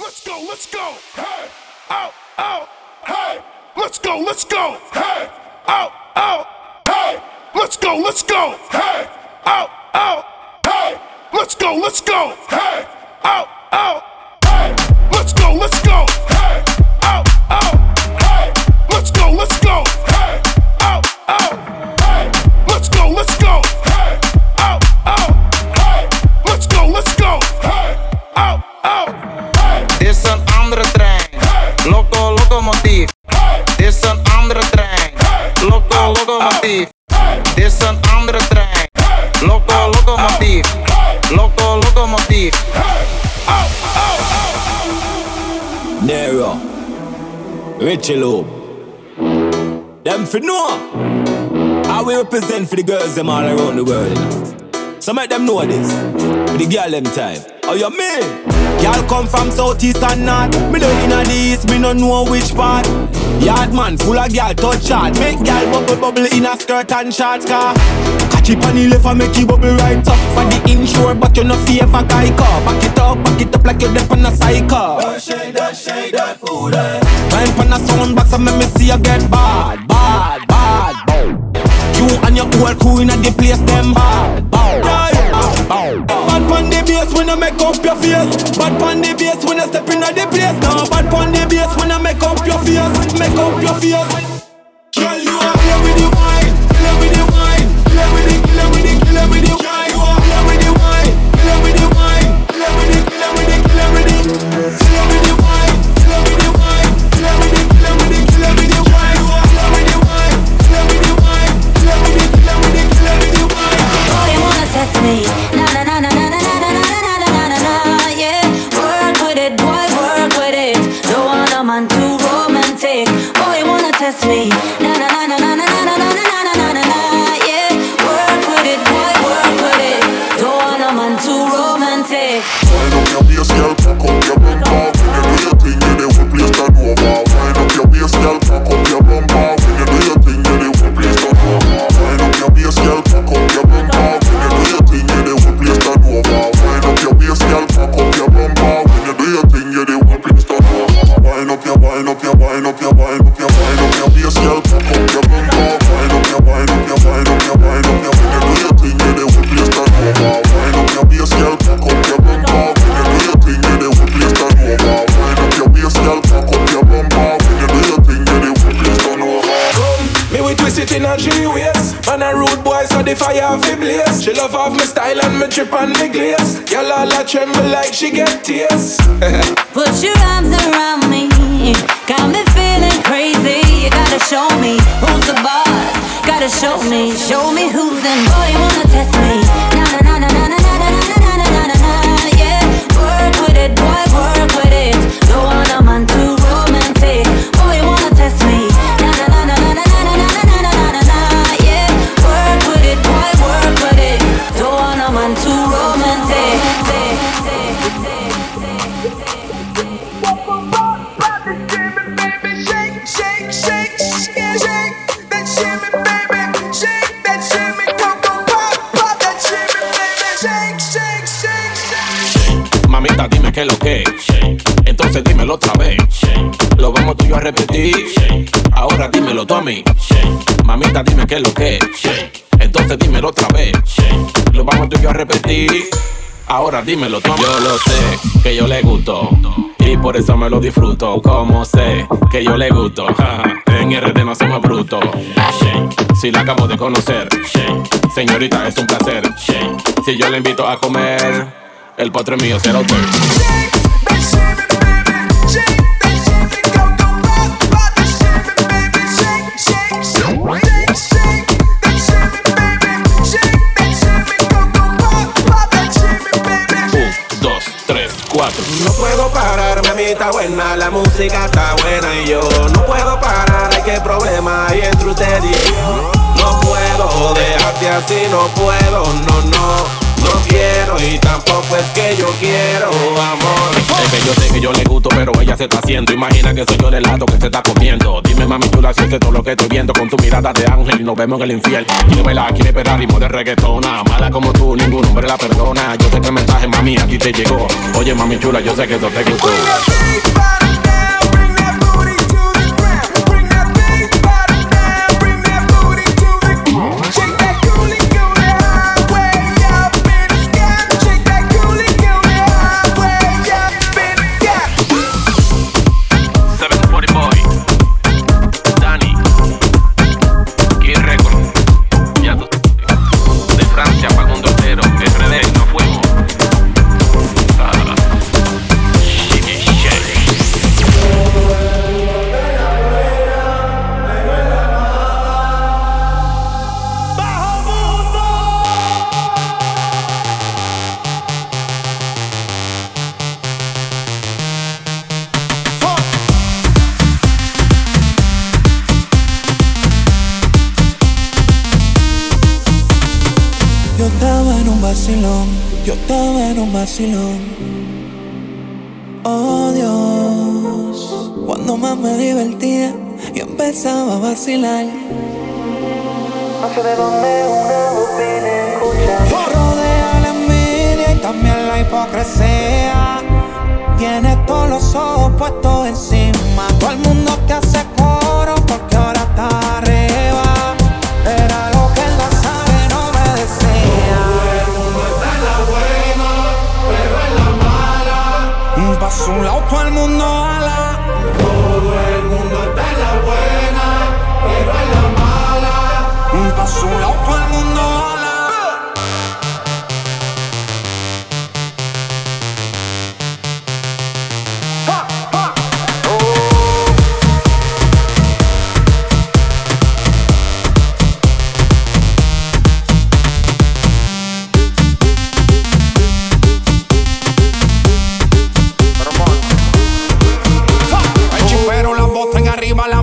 Let's go, let's go. Hey, out, out. Hey, let's go, let's go. Hey, out, out. Hey, let's go, let's go. Hey, out, out. Hey, let's go, let's go. Hey, out, out. Nero, Richie. Them for know. I we represent for the girls them all around the world. You know? So make them know this. For the girl them time. Oh you mean? Girl come from southeast and north. Me know inna the east, me no know which part. Yard man full of girl touch hard. Make girl bubble bubble in a skirt and shorts car. It on the left and make it bubble right up. For the inshore, but you no favor guy car. Back it up, back it up like you're deep on a cycle. Shake that, shake that food. Time on a sound box and make me see you get bad, bad, bad. You and your whole crew inna the place, them bad, bad. Yeah, yeah. Bad pon the bass when I make up your face. Bad pon the bass when I step inna the place. Now bad pon the bass when I make up your face, make up your face. Show me, show me who's in. Boy, you wanna test me? Na na na na na na na na na na na na. Yeah, work with it, boy, work with it. Qué lo que Entonces dímelo otra vez. Lo vamos tú y yo a repetir. Ahora dímelo tú. Yo lo sé que yo le gusto Y por eso me lo disfruto. Como sé que yo le gusto. En RD no somos brutos. Si la acabo de conocer Señorita es un placer. Si yo le invito a comer el postre mío será usted. No puedo parar, mami está buena, la música está buena y yo no puedo parar, hay que problema hay entre usted y yo. No puedo dejarte así, no puedo, no, no, no quiero y tampoco es que yo quiero amor. Yo sé que yo le gusto, pero ella se está haciendo. Imagina que soy yo el helado que se está comiendo. Dime, mami chula, si es todo lo que estoy viendo con tu mirada de ángel y nos vemos en el infierno. Quiere bailar, quiere pegar ritmo de reggaetona. Mala como tú, ningún hombre la perdona. Yo sé que el mensaje, mami, aquí te llegó. Oye, mami chula, yo sé que esto te gustó. Vacilón. Oh Dios, cuando más me divertía, yo empezaba a vacilar. No sé de dónde una voz viene escuchar. Rodea la envidia y también la hipocresía. Tienes todos los ojos puestos encima. Todo el mundo te hace coro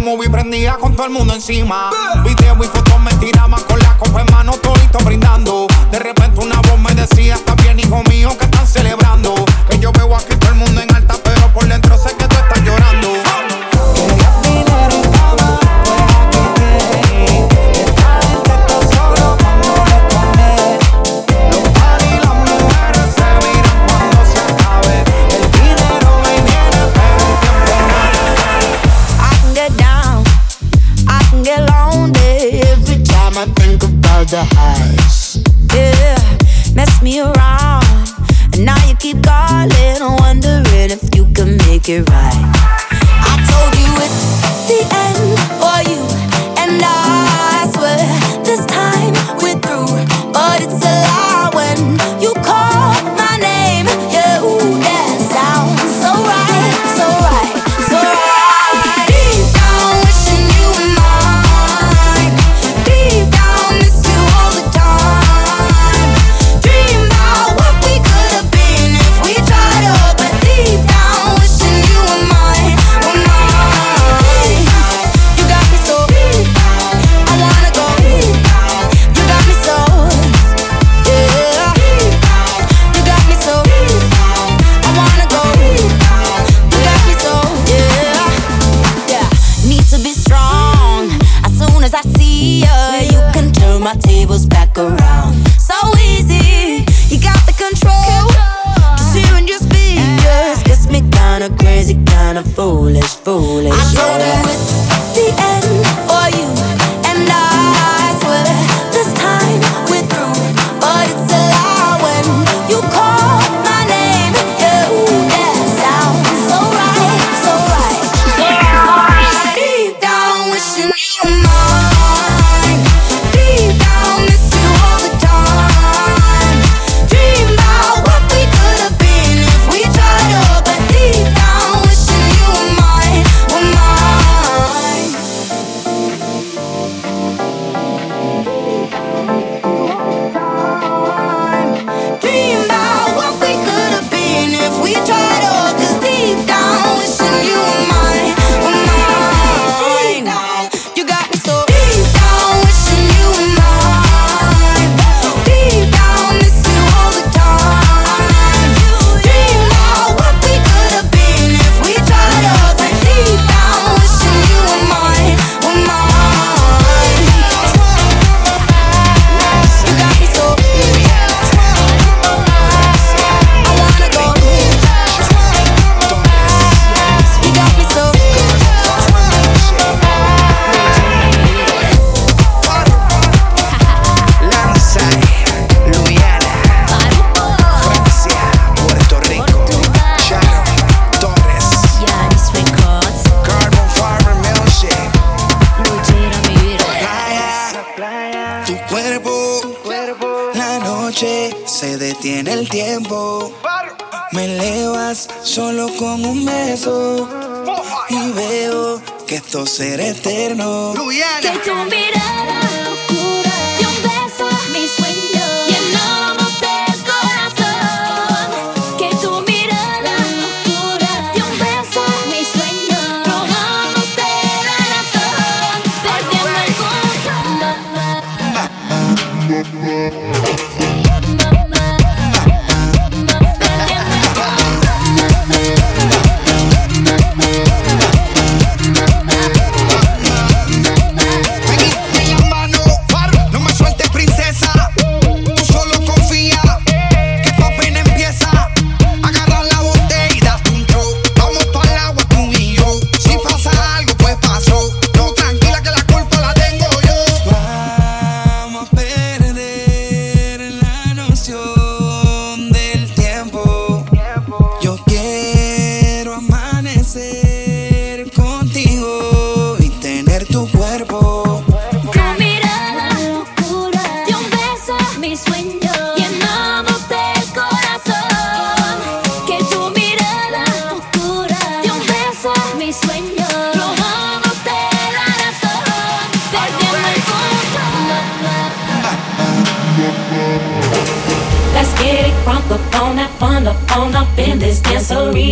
movie prendía con todo el mundo encima. Video y fotos me tiraban con la copa en mano, todito brindando. De repente una voz me decía, está bien, hijo mío, que beso y veo que esto será eterno. Que tu mirada.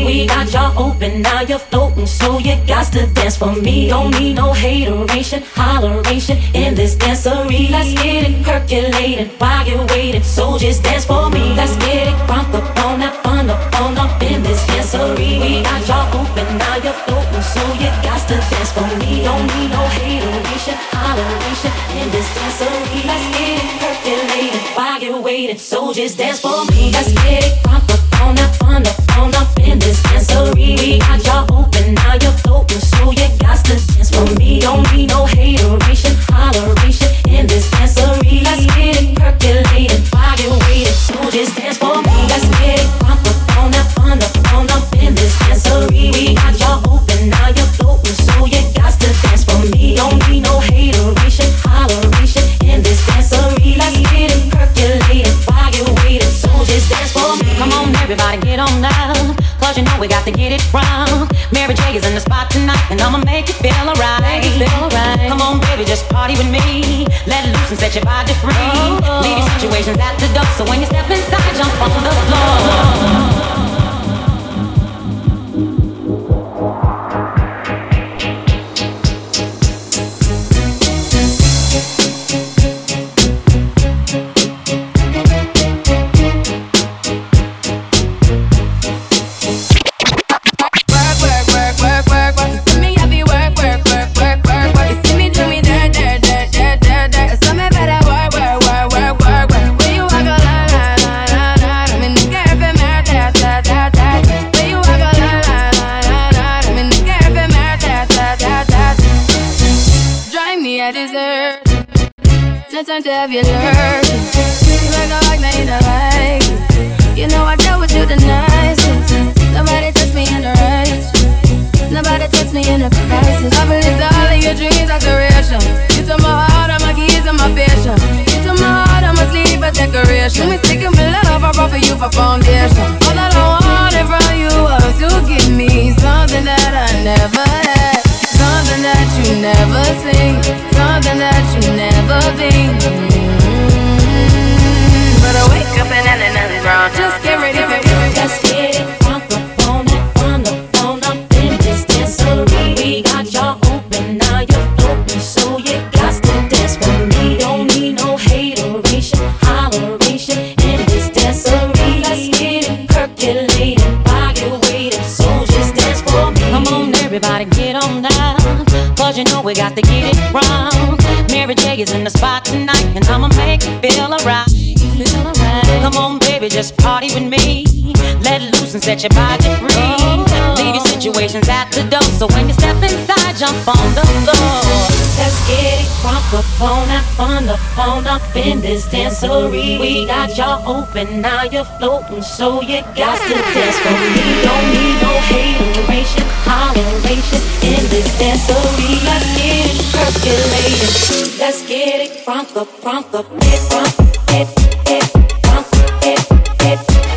We got y'all open, now you're floating, so you got to dance for me. Don't need no hateration, holleration in this dancery. Let's get it percolated while you're waiting, so just dance for me. Let's get it crunk up on that fun up on up in this dancery. We got y'all open, now you're floating. For me, don't need no hateration, holleration, in this dancery. Let's get it percolated while you're waiting. So just dance for me. Let's get it crunk up on up, fun up, on up in this dancery. We got y'all open, now you're floating. So make you feel alright. Come on, baby, just party with me. Let loose and set your body free. Oh, oh, oh. Leave your situations at the door, so when you step inside, jump on the floor. baby, just party with me. Let loose and set your body free. Leave your situations at the door. So when you step inside, jump on the floor. Let's get it crunk up on up on the up in this dancery. We got y'all open, now you're floating, so you got to dance for me. Don't need no hateration, holleration in this dancery. Let's get it percolating. Let's get it crunk up, crunk up, it, crunk, it, it it.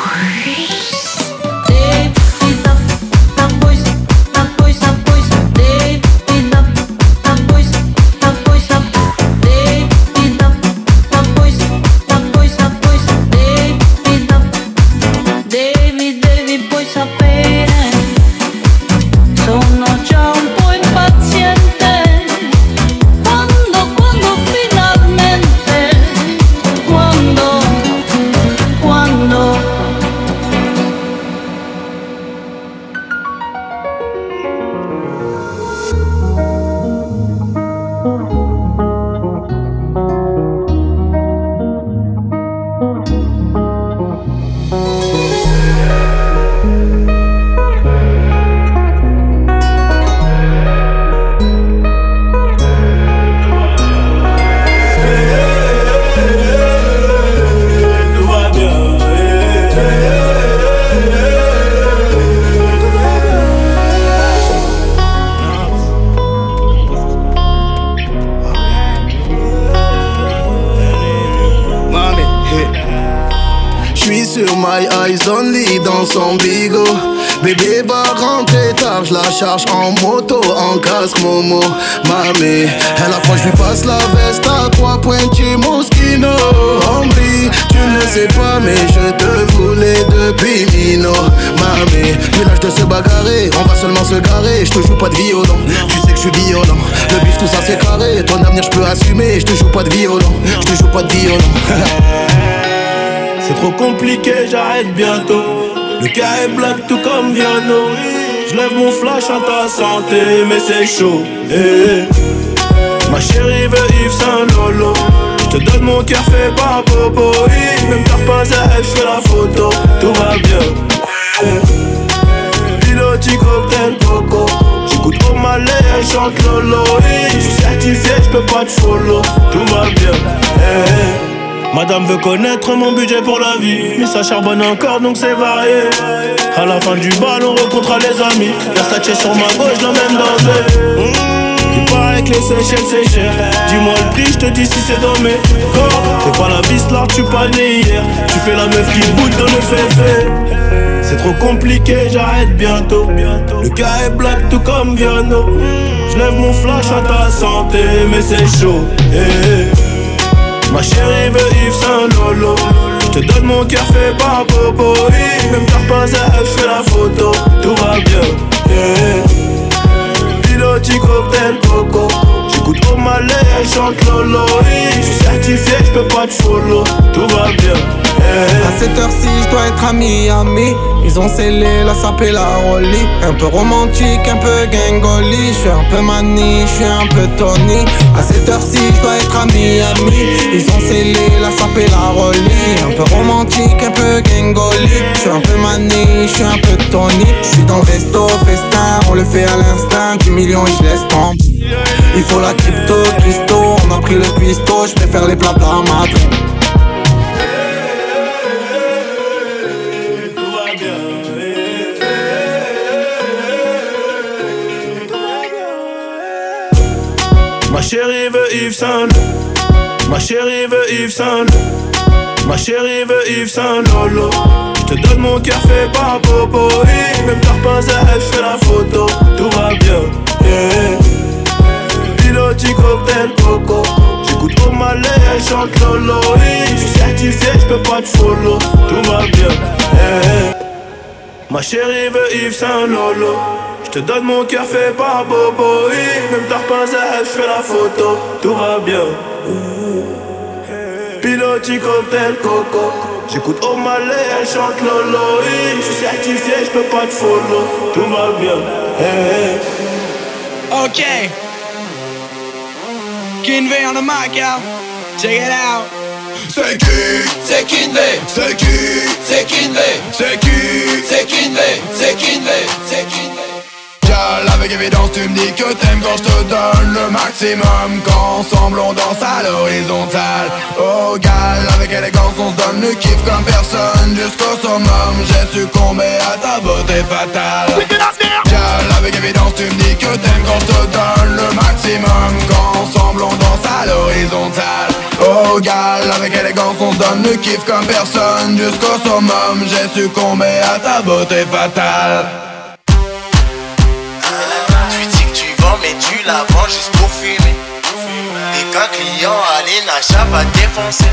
Ooh. Je te joue pas de violon, tu sais que je suis violent. Le bif, tout ça c'est carré, ton avenir je peux assumer. Je te joue pas de violon, je te joue pas de violon. C'est trop compliqué, j'arrête bientôt. Le cas est black tout comme Viano. Je lève mon flash à ta santé, mais c'est chaud. eh. Ma chérie veut Yves Saint Lolo. Je te donne mon cœur fait par Bobo. Même t'as pas à je fais la photo. Tout va bien. eh. Piloti cocktail coco. J'écoute au malais, elle chante Lolo. eh. Je suis certifié, je peux pas te follow. Tout va bien. eh. Madame veut connaître mon budget pour la vie Mais ça charbonne encore donc c'est varié À la fin du bal on rencontrera les amis Versace sur ma gauche l'emmène danser Mmh, Il paraît que les Seychelles c'est cher Dis-moi le prix je te dis si c'est dans mes corps T'es pas la vis là tu pas né hier Tu fais la meuf qui boude dans le féfé C'est trop compliqué j'arrête bientôt. Le gars est black tout comme Viano. Je lève mon flash à ta santé mais c'est chaud. Eh, eh. Ma chérie veut Yves Saint Lolo. Je te donne mon cœur fait par Bobo. Eh. Même t'as pas à fais la photo. Tout va bien. Eh. Piloti cocktail coco J'écoute au malais, chante Lolo eh. Je suis certifié, je peux pas te follow Tout va bien À cette heure-ci, je dois être à Miami. Ils ont scellé la sape et la rollie. Un peu romantique, un peu gangoli. Je suis un peu mani, je suis un peu Tony. À cette heure-ci, je dois être à Miami. Ils ont scellé la sape et la rollie. Un peu romantique, un peu gangoli. Je suis un peu mani, je suis un peu Tony. Je suis dans le resto, festin, on le fait à l'instinct. 10 millions et je laisse tomber. Il faut la crypto, Christo, on a pris le pisto, je préfère les blancs Madrid. Ma chérie veut Yves Saint Ma chérie veut Yves Saint Ma chérie veut Yves Saint Lolo Je te donne mon cœur fait par Bobo Même t'as pas à fais la photo. Tout va bien. Piloti cocktail coco. J'écoute au malais, chante Lolo. Je suis certifié, je peux pas te follow. Tout va bien. Yeah. Ma chérie veut Yves Saint Lolo. Je te donne mon cœur fait par Bobo. Même t'as pas je fais la photo. Tout va bien. Piloti cocktail coco. J'écoute au malais, elle chante Lolo. Je suis certifié, je peux pas te follow. Tout va bien. Ok. Kinvey on the mic, y'all. Check it out. C'est qui? C'est Kinvey. C'est qui? C'est Kinvey. C'est qui? C'est Kinvey. C'est Kinvey. C'est Kinvey. Gal, avec évidence tu me dis que t'aimes quand je te donne le maximum. Qu'ensemble on danse à l'horizontale. Oh gal, avec élégance on se donne le kiff comme personne. Jusqu'au summum, j'ai succombé à ta beauté fatale évidence tu me dis que t'aimes quand te donne le maximum. Qu'ensemble on danse à l'horizontale. Oh gal, avec élégance on donne le kiff comme personne. Jusqu'au summum, j'ai succombé à ta beauté fatale. Tu dis que tu vends mais tu la vends juste pour fumer. Dès qu'un client allait Nacha va te défoncer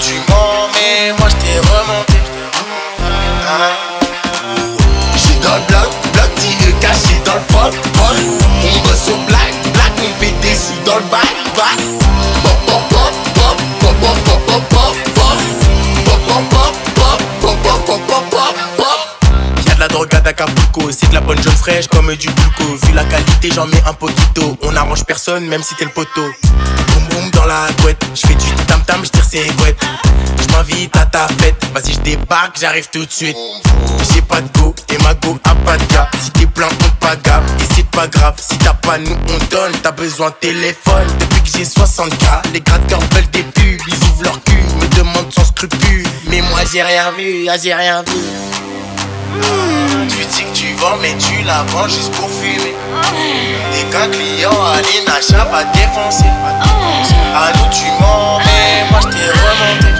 tu mens mais moi je t'ai remonté. Hein? fuck, fuck He was so black, black ni fit desi dot bye, bye la bonne jaune fraîche comme du bulco. Vu la qualité, j'en mets un poquito. On arrange personne, même si t'es le poteau. Boum boum dans la couette, j'fais du tam tam, j'tire ses couettes. J'm'invite à ta fête, vas-y j'débarque, j'arrive tout de suite. J'ai pas de go, et ma go a pas de gars. Si t'es plein, on pas gaffe, et c'est pas grave. Si t'as pas, nous on donne, t'as besoin de téléphone. Depuis que j'ai 60K, les gratteurs veulent des pubs. Ils ouvrent leur cul, me demandent sans scrupule. Mais moi j'ai rien vu, ah j'ai rien vu. Mmh. Tu dis que tu vends, mais tu la vends juste pour fumer. Et qu'un client à l'inacha va défoncer. Mmh. À nous, tu mens, mais moi je t'ai remonté.